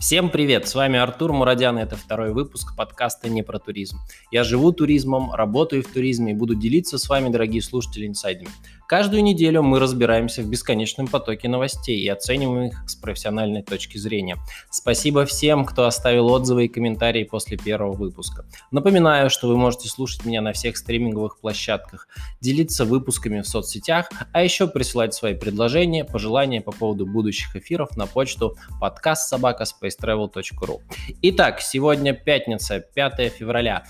Всем привет, с вами Артур Мурадян, и это второй выпуск подкаста «Не про туризм». Я живу туризмом, работаю в туризме и буду делиться с вами, дорогие слушатели, инсайдами. Каждую неделю мы разбираемся в бесконечном потоке новостей и оцениваем их с профессиональной точки зрения. Спасибо всем, кто оставил отзывы и комментарии после первого выпуска. Напоминаю, что вы можете слушать меня на всех стриминговых площадках, делиться выпусками в соцсетях, а еще присылать свои предложения, пожелания по поводу будущих эфиров на почту подкастсобакаспейstravel.ru. Итак, сегодня пятница, 5 февраля.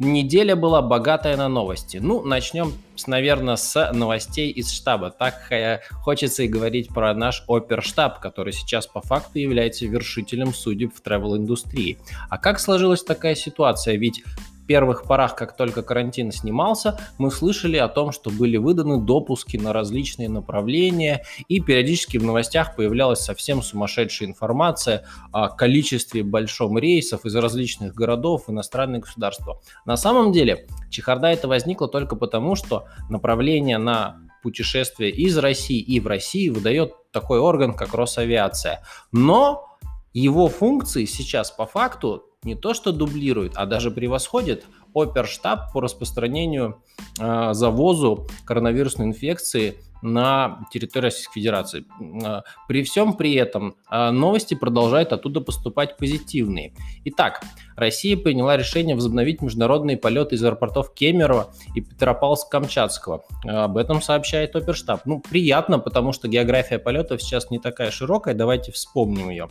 Неделя была богатая на новости. Ну, начнем, наверное, с новостей из штаба. Так э, хочется и говорить про наш оперштаб, который сейчас по факту является вершителем судеб в travel-индустрии. А как сложилась такая ситуация? Ведь первых порах, как только карантин снимался, мы слышали о том, что были выданы допуски на различные направления, и периодически в новостях появлялась совсем сумасшедшая информация о количестве большом рейсов из различных городов, иностранных государства. На самом деле, чехарда это возникла только потому, что направление на путешествие из России и в России выдает такой орган, как Росавиация. Но его функции сейчас по факту не то что дублирует, а даже превосходит оперштаб по распространению, э, завозу коронавирусной инфекции на территории Российской Федерации. А, при всем при этом а, новости продолжают оттуда поступать позитивные. Итак, Россия приняла решение возобновить международные полеты из аэропортов Кемерово и Петропавловск-Камчатского. Об этом сообщает Оперштаб. Ну, приятно, потому что география полетов сейчас не такая широкая, давайте вспомним ее.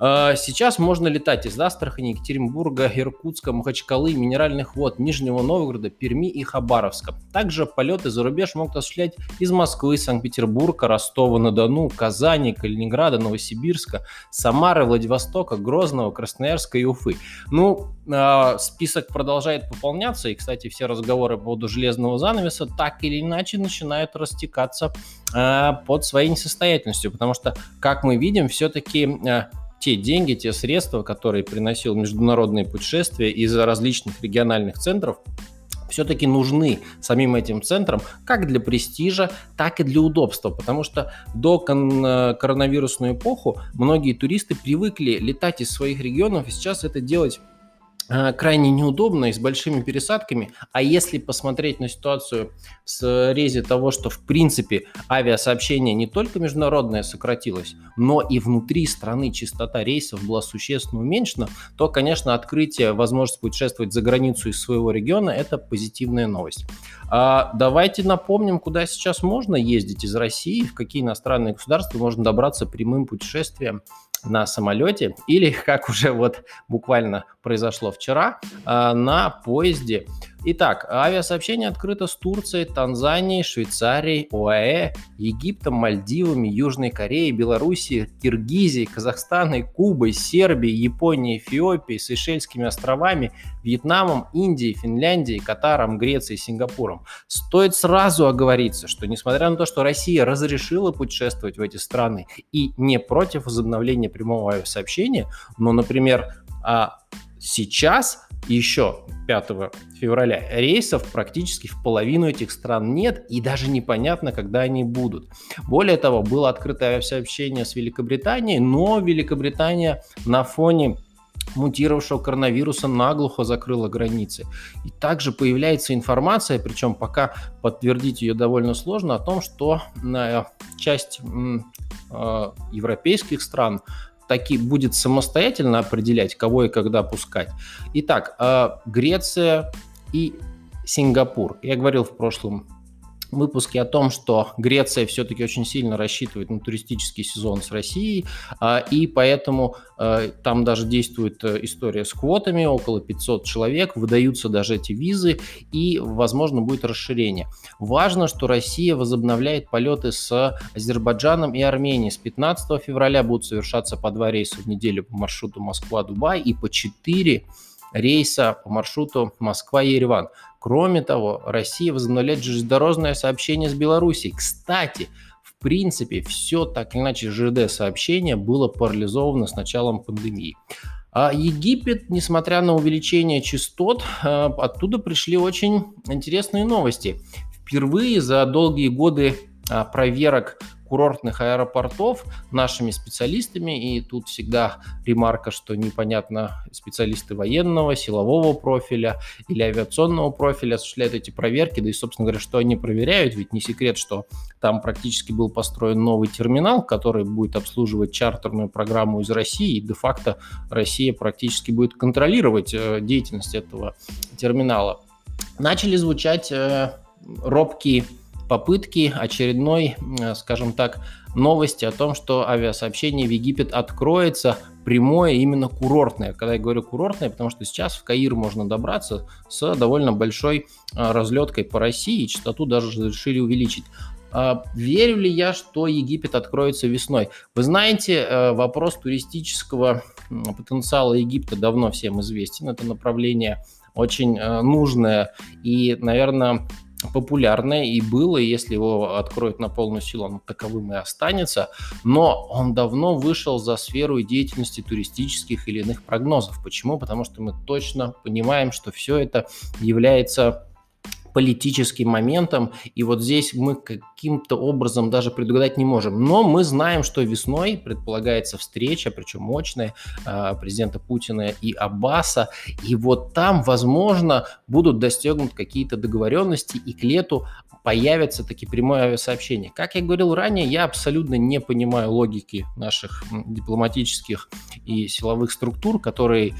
А, сейчас можно летать из Астрахани, Екатеринбурга, Иркутска, Махачкалы, Минеральных вод, Нижнего Новгорода, Перми и Хабаровска. Также полеты за рубеж могут осуществлять из Москвы, Санкт-Петербурга, Ростова-на-Дону, Казани, Калининграда, Новосибирска, Самары, Владивостока, Грозного, Красноярска и Уфы. Ну, а, список продолжает пополняться, и, кстати, все разговоры по поводу железного занавеса так или иначе начинают растекаться а, под своей несостоятельностью, потому что, как мы видим, все-таки те деньги, те средства, которые приносил международные путешествия из различных региональных центров, все-таки нужны самим этим центрам как для престижа, так и для удобства, потому что до кон- коронавирусную эпоху многие туристы привыкли летать из своих регионов, и сейчас это делать крайне неудобно и с большими пересадками. А если посмотреть на ситуацию с резе того, что в принципе авиасообщение не только международное сократилось, но и внутри страны частота рейсов была существенно уменьшена, то, конечно, открытие возможности путешествовать за границу из своего региона – это позитивная новость. А давайте напомним, куда сейчас можно ездить из России, в какие иностранные государства можно добраться прямым путешествием на самолете или, как уже вот буквально произошло вчера, а, на поезде Итак, авиасообщение открыто с Турцией, Танзанией, Швейцарией, ОАЭ, Египтом, Мальдивами, Южной Кореей, Белоруссией, Киргизией, Казахстаном, Кубой, Сербией, Японией, Эфиопией, Сейшельскими островами, Вьетнамом, Индией, Финляндией, Катаром, Грецией, Сингапуром. Стоит сразу оговориться, что несмотря на то, что Россия разрешила путешествовать в эти страны и не против возобновления прямого авиасообщения, но, например, а еще 5 февраля рейсов практически в половину этих стран нет, и даже непонятно, когда они будут. Более того, было открыто авиасообщение с Великобританией, но Великобритания на фоне мутировавшего коронавируса наглухо закрыла границы. И также появляется информация, причем пока подтвердить ее довольно сложно, о том, что э, часть э, европейских стран таки будет самостоятельно определять, кого и когда пускать. Итак, э, Греция и Сингапур. Я говорил в прошлом выпуске о том, что Греция все-таки очень сильно рассчитывает на туристический сезон с Россией, а, и поэтому а, там даже действует э, история с квотами, около 500 человек, выдаются даже эти визы, и, возможно, будет расширение. Важно, что Россия возобновляет полеты с Азербайджаном и Арменией. С 15 февраля будут совершаться по два рейса в неделю по маршруту Москва-Дубай и по 4 рейса по маршруту Москва-Ереван. Кроме того, Россия возобновляет железнодорожное сообщение с Белоруссией. Кстати, в принципе, все так или иначе ЖД-сообщение было парализовано с началом пандемии. А Египет, несмотря на увеличение частот, а, оттуда пришли очень интересные новости. Впервые за долгие годы проверок курортных аэропортов нашими специалистами, и тут всегда ремарка, что непонятно, специалисты военного, силового профиля или авиационного профиля осуществляют эти проверки, да и, собственно говоря, что они проверяют, ведь не секрет, что там практически был построен новый терминал, который будет обслуживать чартерную программу из России, и де-факто Россия практически будет контролировать э, деятельность этого терминала. Начали звучать э, робкие попытки очередной, э, скажем так, новости о том, что авиасообщение в Египет откроется прямое именно курортное. Когда я говорю курортное, потому что сейчас в Каир можно добраться с довольно большой э, разлеткой по России, и частоту даже решили увеличить. А верю ли я, что Египет откроется весной? Вы знаете, э, вопрос туристического потенциала Египта давно всем известен. Это направление очень нужное и, наверное, популярное и было, если его откроют на полную силу, он таковым и останется, но он давно вышел за сферу деятельности туристических или иных прогнозов. Почему? Потому что мы точно понимаем, что все это является политическим моментом, и вот здесь мы каким-то образом даже предугадать не можем. Но мы знаем, что весной предполагается встреча, причем мощная, а, президента Путина и Аббаса, и вот там, возможно, будут достигнуты какие-то договоренности, и к лету появится таки прямое авиасообщение. Как я говорил ранее, я абсолютно не понимаю логики наших дипломатических и силовых структур, которые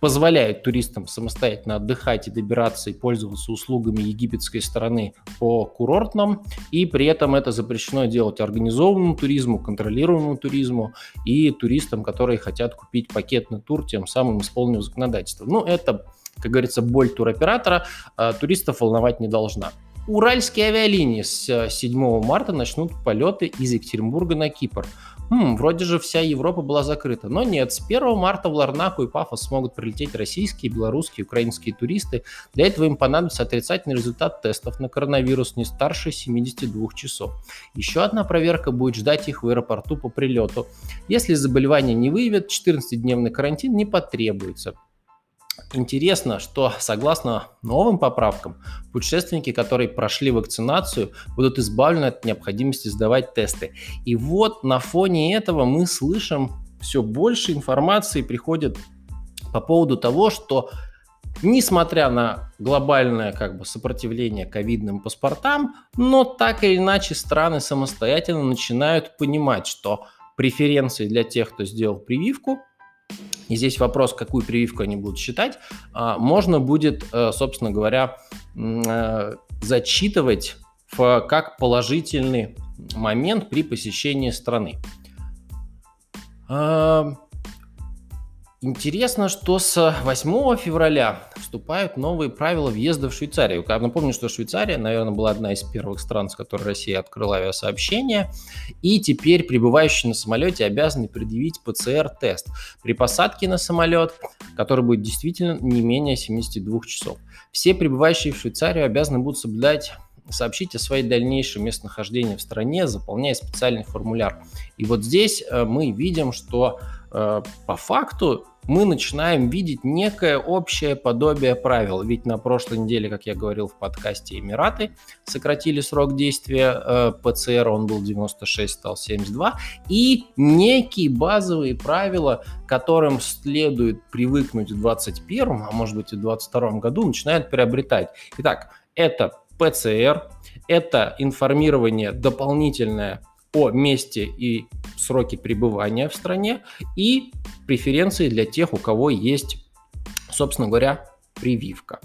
позволяет туристам самостоятельно отдыхать и добираться и пользоваться услугами египетской стороны по курортным, и при этом это запрещено делать организованному туризму, контролируемому туризму и туристам, которые хотят купить пакетный тур, тем самым исполнив законодательство. Ну, это, как говорится, боль туроператора, а туристов волновать не должна. Уральские авиалинии с 7 марта начнут полеты из Екатеринбурга на Кипр хм, вроде же вся Европа была закрыта. Но нет, с 1 марта в Ларнаку и Пафос смогут прилететь российские, белорусские, украинские туристы. Для этого им понадобится отрицательный результат тестов на коронавирус не старше 72 часов. Еще одна проверка будет ждать их в аэропорту по прилету. Если заболевание не выявят, 14-дневный карантин не потребуется. Интересно, что согласно новым поправкам, путешественники, которые прошли вакцинацию, будут избавлены от необходимости сдавать тесты. И вот на фоне этого мы слышим все больше информации приходит по поводу того, что несмотря на глобальное как бы, сопротивление ковидным паспортам, но так или иначе страны самостоятельно начинают понимать, что преференции для тех, кто сделал прививку, и здесь вопрос, какую прививку они будут считать, а, можно будет, э, собственно говоря, э, зачитывать в, как положительный момент при посещении страны. Интересно, что с 8 февраля вступают новые правила въезда в Швейцарию. Я напомню, что Швейцария, наверное, была одна из первых стран, с которой Россия открыла авиасообщение, и теперь прибывающие на самолете обязаны предъявить ПЦР-тест при посадке на самолет, который будет действительно не менее 72 часов. Все прибывающие в Швейцарию обязаны будут соблюдать сообщить о своей дальнейшем местонахождении в стране, заполняя специальный формуляр. И вот здесь э, мы видим, что по факту мы начинаем видеть некое общее подобие правил. Ведь на прошлой неделе, как я говорил в подкасте, Эмираты сократили срок действия э, ПЦР, он был 96, стал 72. И некие базовые правила, которым следует привыкнуть в 2021, а может быть и в 2022 году, начинают приобретать. Итак, это ПЦР, это информирование дополнительное о месте и сроке пребывания в стране и преференции для тех, у кого есть, собственно говоря, прививка.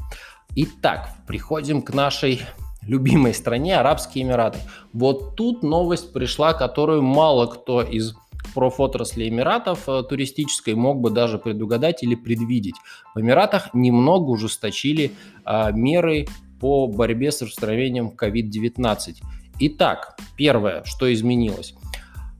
Итак, приходим к нашей любимой стране Арабские Эмираты. Вот тут новость пришла, которую мало кто из профотрасли Эмиратов э, туристической мог бы даже предугадать или предвидеть. В Эмиратах немного ужесточили а, меры по борьбе с распространением COVID-19. Итак, первое, что изменилось.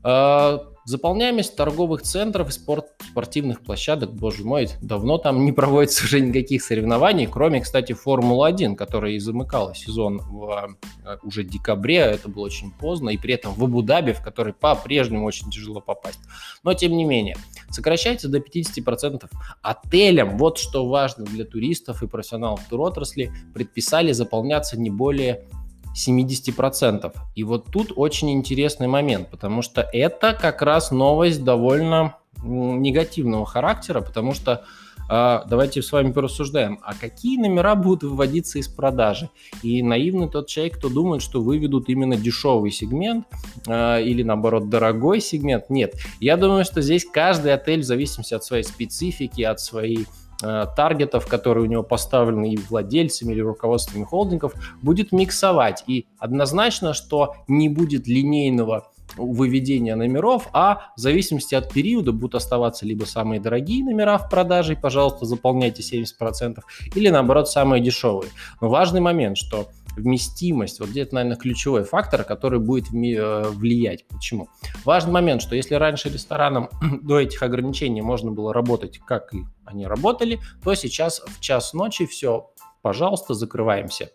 Э, заполняемость торговых центров и спорт, спортивных площадок, боже мой, давно там не проводится уже никаких соревнований, кроме, кстати, Формулы-1, которая и замыкала сезон в э, уже декабре, это было очень поздно, и при этом в Абу-Даби, в который по-прежнему очень тяжело попасть. Но, тем не менее, сокращается до 50%. Отелям, вот что важно для туристов и профессионалов туротрасли, предписали заполняться не более 70%. И вот тут очень интересный момент, потому что это как раз новость довольно негативного характера, потому что а, давайте с вами порассуждаем, а какие номера будут выводиться из продажи? И наивный тот человек, кто думает, что выведут именно дешевый сегмент а, или наоборот дорогой сегмент. Нет, я думаю, что здесь каждый отель в зависимости от своей специфики, от своей таргетов, которые у него поставлены и владельцами, или руководствами холдингов, будет миксовать. И однозначно, что не будет линейного выведения номеров, а в зависимости от периода будут оставаться либо самые дорогие номера в продаже, пожалуйста, заполняйте 70%, или наоборот самые дешевые. Но важный момент, что вместимость, вот где-то, наверное, ключевой фактор, который будет э, влиять. Почему? Важный момент, что если раньше ресторанам до этих ограничений можно было работать, как и они работали, то сейчас в час ночи все, пожалуйста, закрываемся.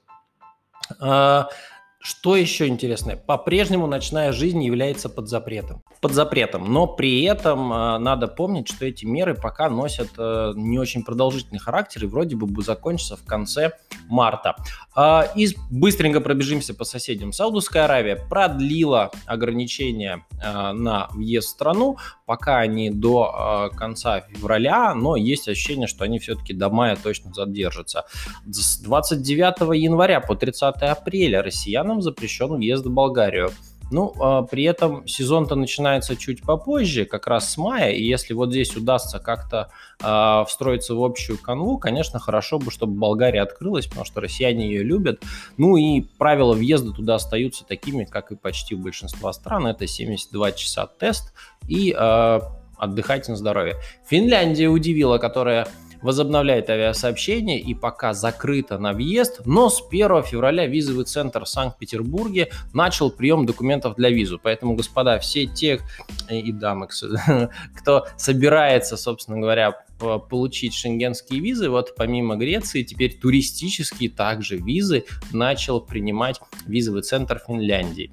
А, что еще интересное? По-прежнему ночная жизнь является под запретом. Под запретом. Но при этом э, надо помнить, что эти меры пока носят э, не очень продолжительный характер и вроде бы бы закончатся в конце марта. Э, и быстренько пробежимся по соседям. Саудовская Аравия продлила ограничения э, на въезд в страну, пока они до э, конца февраля, но есть ощущение, что они все-таки до мая точно задержатся. С 29 января по 30 апреля россиян россиянам запрещен въезд в Болгарию. Ну, а, при этом сезон-то начинается чуть попозже, как раз с мая, и если вот здесь удастся как-то а, встроиться в общую канву, конечно, хорошо бы, чтобы Болгария открылась, потому что россияне ее любят. Ну и правила въезда туда остаются такими, как и почти у большинства стран. Это 72 часа тест и а, отдыхайте на здоровье. Финляндия удивила, которая возобновляет авиасообщение и пока закрыто на въезд, но с 1 февраля визовый центр в Санкт-Петербурге начал прием документов для визу. Поэтому, господа, все те э, и дамы, кто собирается, собственно говоря, получить шенгенские визы, вот помимо Греции, теперь туристические также визы начал принимать визовый центр Финляндии.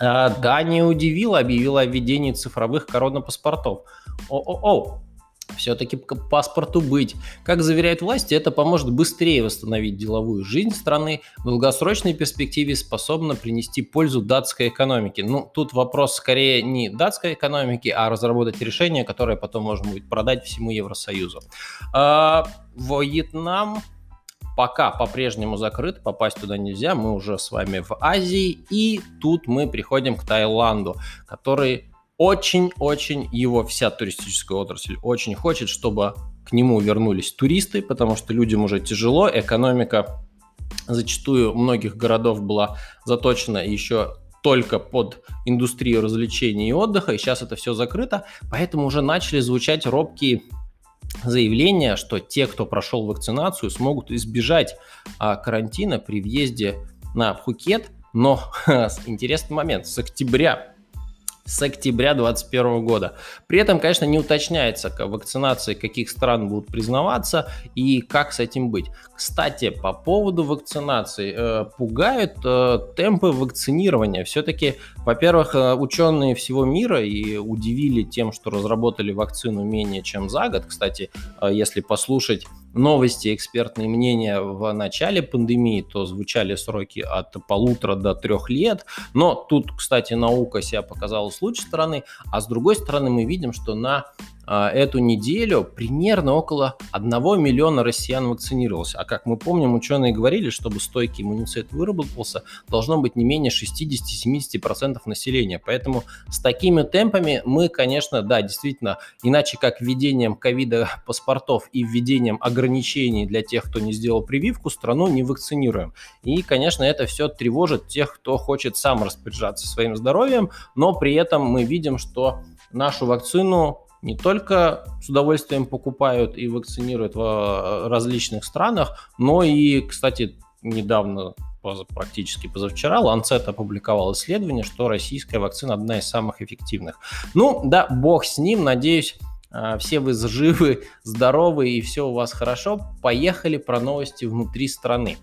А, Дания удивила, объявила о введении цифровых коронапаспортов. О-о-о, все-таки к паспорту быть. Как заверяют власти, это поможет быстрее восстановить деловую жизнь страны, в долгосрочной перспективе способно принести пользу датской экономике. Ну, тут вопрос скорее не датской экономики, а разработать решение, которое потом можно будет продать всему Евросоюзу. А, Вьетнам пока по-прежнему закрыт, попасть туда нельзя, мы уже с вами в Азии, и тут мы приходим к Таиланду, который очень-очень его вся туристическая отрасль очень хочет, чтобы к нему вернулись туристы, потому что людям уже тяжело, экономика зачастую многих городов была заточена еще только под индустрию развлечений и отдыха, и сейчас это все закрыто, поэтому уже начали звучать робкие заявления, что те, кто прошел вакцинацию, смогут избежать а, карантина при въезде на Пхукет, но интересный момент, с октября с октября 2021 года. При этом, конечно, не уточняется, вакцинации каких стран будут признаваться и как с этим быть. Кстати, по поводу вакцинации. Э, пугают э, темпы вакцинирования. Все-таки, во-первых, э, ученые всего мира и удивили тем, что разработали вакцину менее чем за год. Кстати, э, если послушать новости, экспертные мнения в начале пандемии, то звучали сроки от полутора до трех лет. Но тут, кстати, наука себя показала с лучшей стороны, а с другой стороны мы видим, что на эту неделю примерно около 1 миллиона россиян вакцинировалось. А как мы помним, ученые говорили, чтобы стойкий иммунитет выработался, должно быть не менее 60-70% населения. Поэтому с такими темпами мы, конечно, да, действительно, иначе как введением ковида паспортов и введением ограничений для тех, кто не сделал прививку, страну не вакцинируем. И, конечно, это все тревожит тех, кто хочет сам распоряжаться своим здоровьем, но при этом мы видим, что нашу вакцину не только с удовольствием покупают и вакцинируют в различных странах, но и, кстати, недавно практически позавчера Lancet опубликовал исследование, что российская вакцина одна из самых эффективных. Ну, да, бог с ним, надеюсь, э, все вы живы, здоровы и все у вас хорошо. Поехали про новости внутри страны.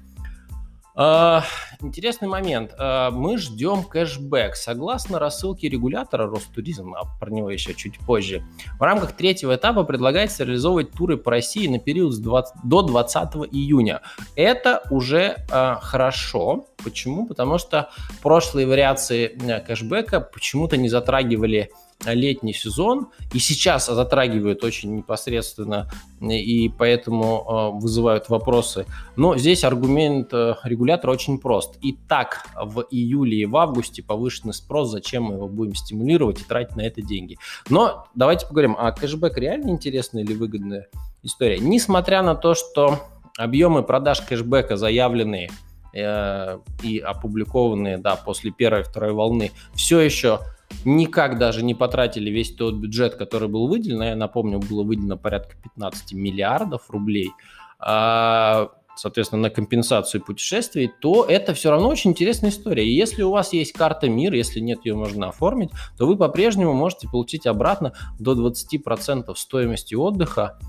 А, интересный момент. Э, мы ждем кэшбэк. Согласно рассылке регулятора Ростуризм, а про него еще чуть позже, в рамках третьего этапа предлагается реализовывать туры по России на период с 20, до 20 июня. Это уже э, хорошо. Почему? Потому что прошлые вариации э, кэшбэка почему-то не затрагивали летний сезон, и сейчас затрагивают очень непосредственно, и поэтому э, вызывают вопросы. Но здесь аргумент э, регулятора очень прост. И так в июле и в августе повышенный спрос, зачем мы его будем стимулировать и тратить на это деньги. Но давайте поговорим, а кэшбэк реально интересная или выгодная история? Несмотря на то, что объемы продаж кэшбэка заявленные э, и опубликованные да, после первой и второй волны все еще никак даже не потратили весь тот бюджет, который был выделен. Я напомню, было выделено порядка 15 миллиардов рублей. А, соответственно, на компенсацию путешествий, то это все равно очень интересная история. И если у вас есть карта МИР, если нет, ее можно оформить, то вы по-прежнему можете получить обратно до 20% стоимости отдыха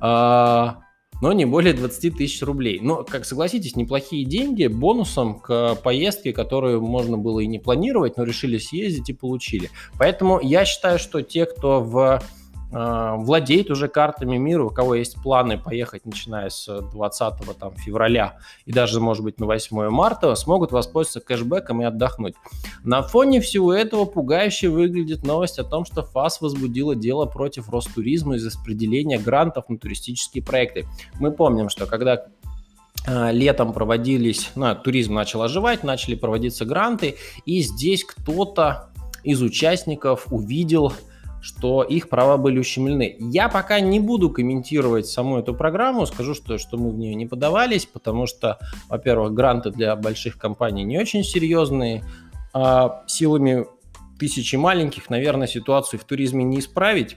а, но не более 20 тысяч рублей. Но, как согласитесь, неплохие деньги бонусом к поездке, которую можно было и не планировать, но решили съездить и получили. Поэтому я считаю, что те, кто в владеет уже картами мира, у кого есть планы поехать, начиная с 20 там, февраля и даже, может быть, на 8 марта, смогут воспользоваться кэшбэком и отдохнуть. На фоне всего этого пугающе выглядит новость о том, что ФАС возбудила дело против Ростуризма из-за распределения грантов на туристические проекты. Мы помним, что когда а, летом проводились, ну, туризм начал оживать, начали проводиться гранты, и здесь кто-то из участников увидел что их права были ущемлены. Я пока не буду комментировать саму эту программу, скажу, что, что мы в нее не подавались, потому что, во-первых, гранты для больших компаний не очень серьезные, а силами тысячи маленьких, наверное, ситуацию в туризме не исправить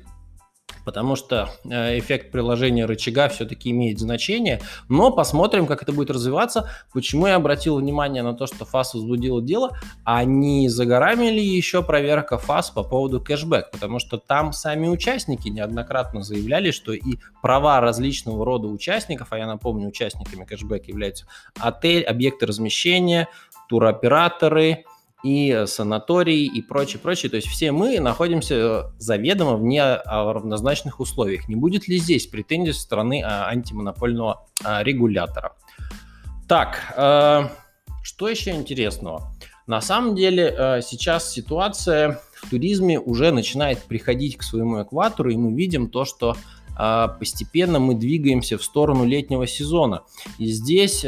потому что э, эффект приложения рычага все-таки имеет значение. Но посмотрим, как это будет развиваться. Почему я обратил внимание на то, что ФАС возбудила дело, а не за горами ли еще проверка ФАС по поводу кэшбэк? Потому что там сами участники неоднократно заявляли, что и права различного рода участников, а я напомню, участниками кэшбэк являются отель, объекты размещения, туроператоры, и санатории и прочее, прочее. То есть все мы находимся заведомо в неравнозначных условиях. Не будет ли здесь претензий со стороны а, антимонопольного а, регулятора? Так, э, что еще интересного? На самом деле э, сейчас ситуация в туризме уже начинает приходить к своему экватору, и мы видим то, что э, постепенно мы двигаемся в сторону летнего сезона. И здесь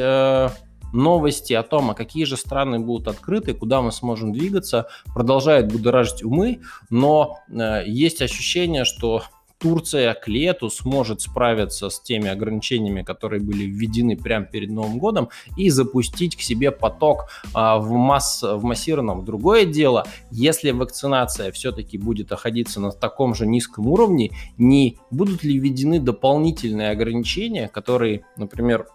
новости о том, а какие же страны будут открыты, куда мы сможем двигаться, продолжают будоражить умы, но э, есть ощущение, что Турция к лету сможет справиться с теми ограничениями, которые были введены прямо перед Новым годом, и запустить к себе поток а, в, масс, в массированном. Другое дело, если вакцинация все-таки будет находиться на таком же низком уровне, не будут ли введены дополнительные ограничения, которые, например,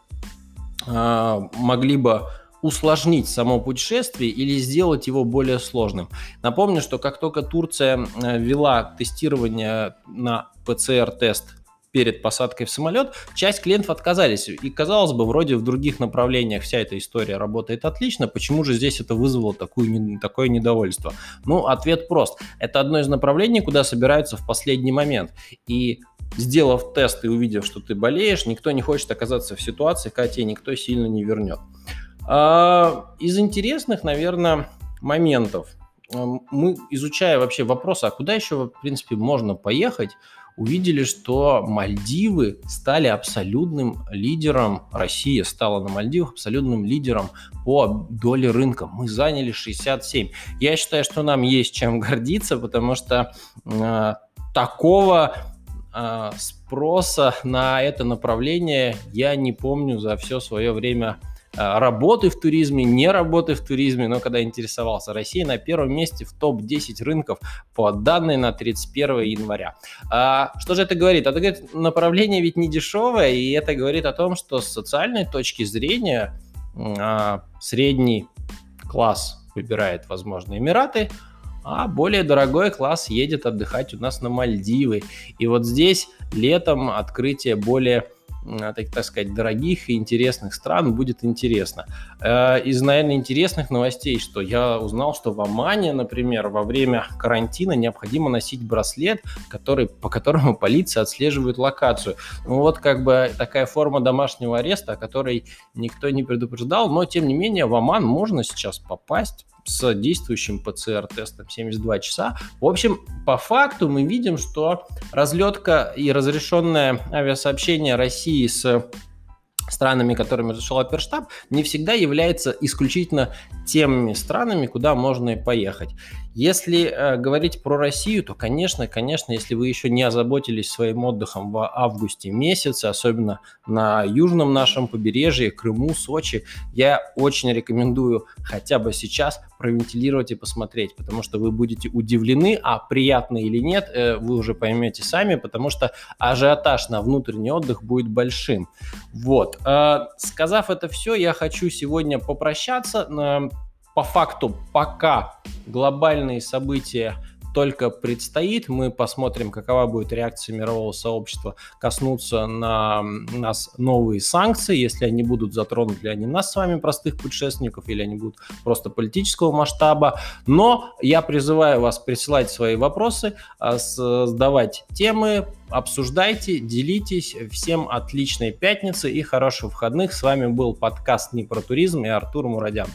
могли бы усложнить само путешествие или сделать его более сложным. Напомню, что как только Турция э, ввела тестирование на ПЦР-тест перед посадкой в самолет, часть клиентов отказались. И, казалось бы, вроде в других направлениях вся эта история работает отлично, почему же здесь это вызвало такую, такое недовольство? Ну, ответ прост. Это одно из направлений, куда собираются в последний момент. И сделав тест и увидев, что ты болеешь, никто не хочет оказаться в ситуации, когда тебе никто сильно не вернет. А, из интересных, наверное, моментов, мы, изучая вообще вопрос, а куда еще, в принципе, можно поехать, увидели, что Мальдивы стали абсолютным лидером, Россия стала на Мальдивах абсолютным лидером по доле рынка. Мы заняли 67. Я считаю, что нам есть чем гордиться, потому что э, такого э, спроса на это направление я не помню за все свое время работы в туризме, не работы в туризме, но когда интересовался. Россия на первом месте в топ-10 рынков по данной на 31 января. А, что же это говорит? Это говорит, направление ведь не дешевое, и это говорит о том, что с социальной точки зрения а, средний класс выбирает, возможно, Эмираты – а более дорогой класс едет отдыхать у нас на Мальдивы. И вот здесь летом открытие более так, так сказать, дорогих и интересных стран будет интересно. Э, из, наверное, интересных новостей, что я узнал, что в Омане, например, во время карантина необходимо носить браслет, который, по которому полиция отслеживает локацию. Ну вот как бы такая форма домашнего ареста, о которой никто не предупреждал, но тем не менее в Оман можно сейчас попасть с действующим ПЦР-тестом 72 часа. В общем, по факту мы видим, что разлетка и разрешенное авиасообщение России с странами, которыми разрешил оперштаб, не всегда является исключительно теми странами, куда можно поехать. Если э, говорить про Россию, то, конечно, конечно, если вы еще не озаботились своим отдыхом в августе месяце, особенно на южном нашем побережье, Крыму, Сочи, я очень рекомендую хотя бы сейчас провентилировать и посмотреть, потому что вы будете удивлены, а приятно или нет, э, вы уже поймете сами, потому что ажиотаж на внутренний отдых будет большим. Вот. Э, сказав это все, я хочу сегодня попрощаться. По факту пока глобальные события только предстоит. Мы посмотрим, какова будет реакция мирового сообщества коснуться на нас новые санкции, если они будут затронуть ли они нас с вами, простых путешественников, или они будут просто политического масштаба. Но я призываю вас присылать свои вопросы, а, задавать темы, обсуждайте, делитесь. Всем отличной пятницы и хороших выходных. С вами был подкаст «Не про туризм» и Артур Мурадян.